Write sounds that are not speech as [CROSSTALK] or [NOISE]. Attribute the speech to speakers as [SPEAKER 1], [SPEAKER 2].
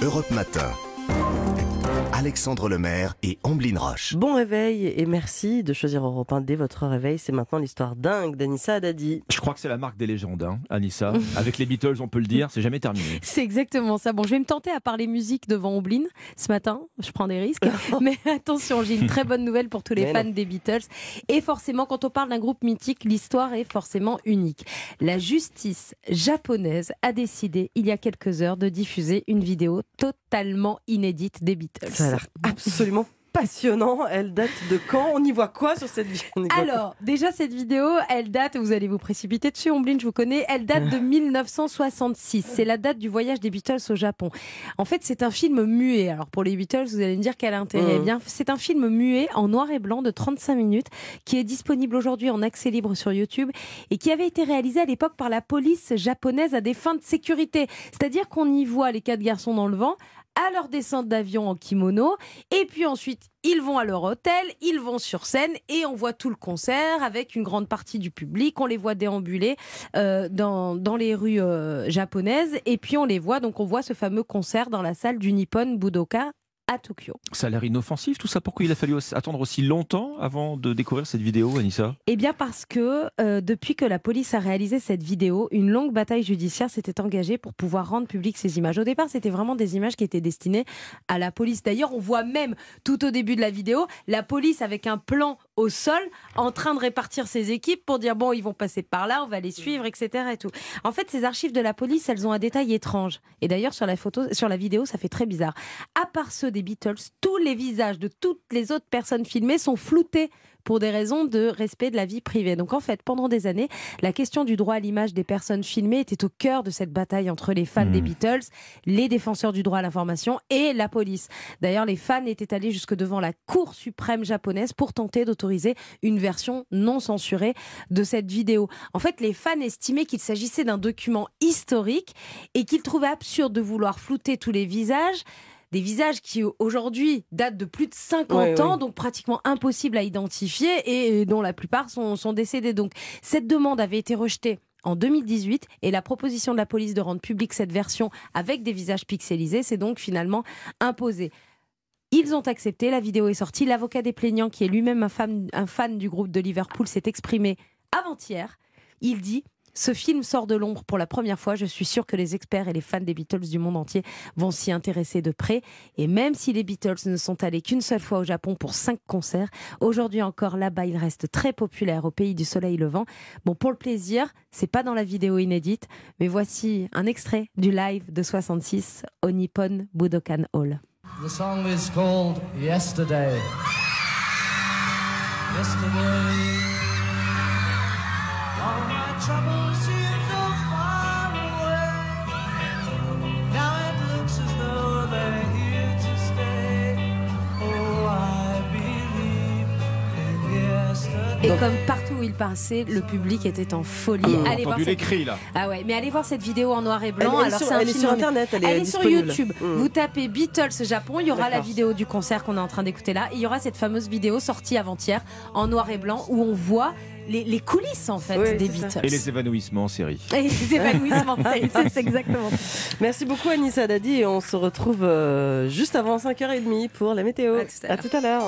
[SPEAKER 1] Europe Matin. Alexandre Lemaire et Amblin Roche.
[SPEAKER 2] Bon réveil et merci de choisir Europe 1 dès votre réveil. C'est maintenant l'histoire dingue d'Anissa Haddadi.
[SPEAKER 3] Je crois que c'est la marque des légendes, hein, Anissa. [LAUGHS] Avec les Beatles, on peut le dire, c'est jamais terminé.
[SPEAKER 4] C'est exactement ça. Bon, je vais me tenter à parler musique devant Omblin ce matin. Je prends des risques. [LAUGHS] Mais attention, j'ai une très bonne nouvelle pour tous les
[SPEAKER 2] Mais
[SPEAKER 4] fans des Beatles. Et forcément, quand on parle d'un groupe mythique, l'histoire est forcément unique. La justice japonaise a décidé, il y a quelques heures, de diffuser une vidéo totalement inédite des Beatles.
[SPEAKER 2] Ça a l'air absolument passionnant. Elle date de quand? On y voit quoi sur cette vidéo?
[SPEAKER 4] Alors, déjà, cette vidéo, elle date, vous allez vous précipiter dessus, Omblin, je vous connais, elle date de [LAUGHS] 1966. C'est la date du voyage des Beatles au Japon. En fait, c'est un film muet. Alors, pour les Beatles, vous allez me dire quel intérêt.
[SPEAKER 2] Mhm.
[SPEAKER 4] Eh bien, c'est un film muet en noir et blanc de 35 minutes qui est disponible aujourd'hui en accès libre sur YouTube et qui avait été réalisé à l'époque par la police japonaise à des fins de sécurité. C'est-à-dire qu'on y voit les quatre garçons dans le vent à leur descente d'avion en kimono et puis ensuite ils vont à leur hôtel, ils vont sur scène et on voit tout le concert avec une grande partie du public. On les voit déambuler euh, dans, les rues euh, japonaises et puis on les voit, donc on voit ce fameux concert dans la salle du Nippon Budoka à Tokyo.
[SPEAKER 3] Ça a l'air inoffensif tout ça. Pourquoi il a fallu attendre aussi longtemps avant de découvrir cette vidéo, Anissa
[SPEAKER 4] Eh bien parce que euh, depuis que la police a réalisé cette vidéo, une longue bataille judiciaire s'était engagée pour pouvoir rendre publiques ces images. Au départ, c'était vraiment des images qui étaient destinées à la police. D'ailleurs, on voit même tout au début de la vidéo la police avec un plan au sol en train de répartir ses équipes pour dire bon, ils vont passer par là, on va les suivre, etc. Et tout. En fait, ces archives de la police, elles ont un détail étrange. Et d'ailleurs, sur la photo, sur la vidéo, ça fait très bizarre. À part ceux des Beatles, tous les visages de toutes les autres personnes filmées sont floutés pour des raisons de respect de la vie privée. Donc en fait, pendant des années, la question du droit à l'image des personnes filmées était au cœur de cette bataille entre les fans
[SPEAKER 3] Hmm.
[SPEAKER 4] des Beatles, les défenseurs du droit à l'information et la police. D'ailleurs, les fans étaient allés jusque devant la Cour suprême japonaise pour tenter d'autoriser une version non censurée de cette vidéo. En fait, les fans estimaient qu'il s'agissait d'un document historique et qu'ils trouvaient absurde de vouloir flouter tous les visages des visages qui aujourd'hui datent de plus de 50
[SPEAKER 2] Ouais,
[SPEAKER 4] ans,
[SPEAKER 2] ouais.
[SPEAKER 4] donc pratiquement impossibles à identifier et dont la plupart sont, sont décédés. Donc cette demande avait été rejetée en 2018 et la proposition de la police de rendre publique cette version avec des visages pixelisés s'est donc finalement imposée. Ils ont accepté, la vidéo est sortie. L'avocat des plaignants, qui est lui-même un fan du groupe de Liverpool, s'est exprimé avant-hier. Il dit ce film sort de l'ombre pour la première fois. Je suis sûr que les experts et les fans des Beatles du monde entier vont s'y intéresser de près. Et même si les Beatles ne sont allés qu'une seule fois au Japon pour cinq concerts, aujourd'hui encore là-bas, ils restent très populaires au pays du soleil levant. Bon, pour le plaisir, c'est pas dans la vidéo inédite, mais voici un extrait du live de 66 au Nippon Budokan Hall.
[SPEAKER 5] The song is called. Yesterday. All my troubles seem so far
[SPEAKER 4] Et comme partout où il passait, le public était en folie.
[SPEAKER 3] On a
[SPEAKER 4] allez voir
[SPEAKER 3] entendu les
[SPEAKER 4] cette...
[SPEAKER 3] cris là.
[SPEAKER 4] Ah ouais, mais allez voir cette vidéo en noir et
[SPEAKER 2] Elle,
[SPEAKER 4] blanc.
[SPEAKER 2] elle est
[SPEAKER 4] Alors
[SPEAKER 2] sur, elle est sur
[SPEAKER 4] en-
[SPEAKER 2] internet, elle est,
[SPEAKER 4] Elle est sur. YouTube.
[SPEAKER 2] Mm.
[SPEAKER 4] Vous tapez Beatles Japon, il y aura la vidéo du concert qu'on est en train d'écouter là. Et il y aura cette fameuse vidéo sortie avant-hier en noir et blanc où on voit les, les coulisses en fait
[SPEAKER 2] Oui,
[SPEAKER 4] des
[SPEAKER 2] ça.
[SPEAKER 4] Beatles.
[SPEAKER 3] Et les évanouissements en série.
[SPEAKER 4] Et les [LAUGHS] évanouissements, c'est c'est- c'est exactement.
[SPEAKER 2] Merci beaucoup Anissa Haddadi et on se retrouve euh, juste avant 5h30 pour la météo. À tout à l'heure.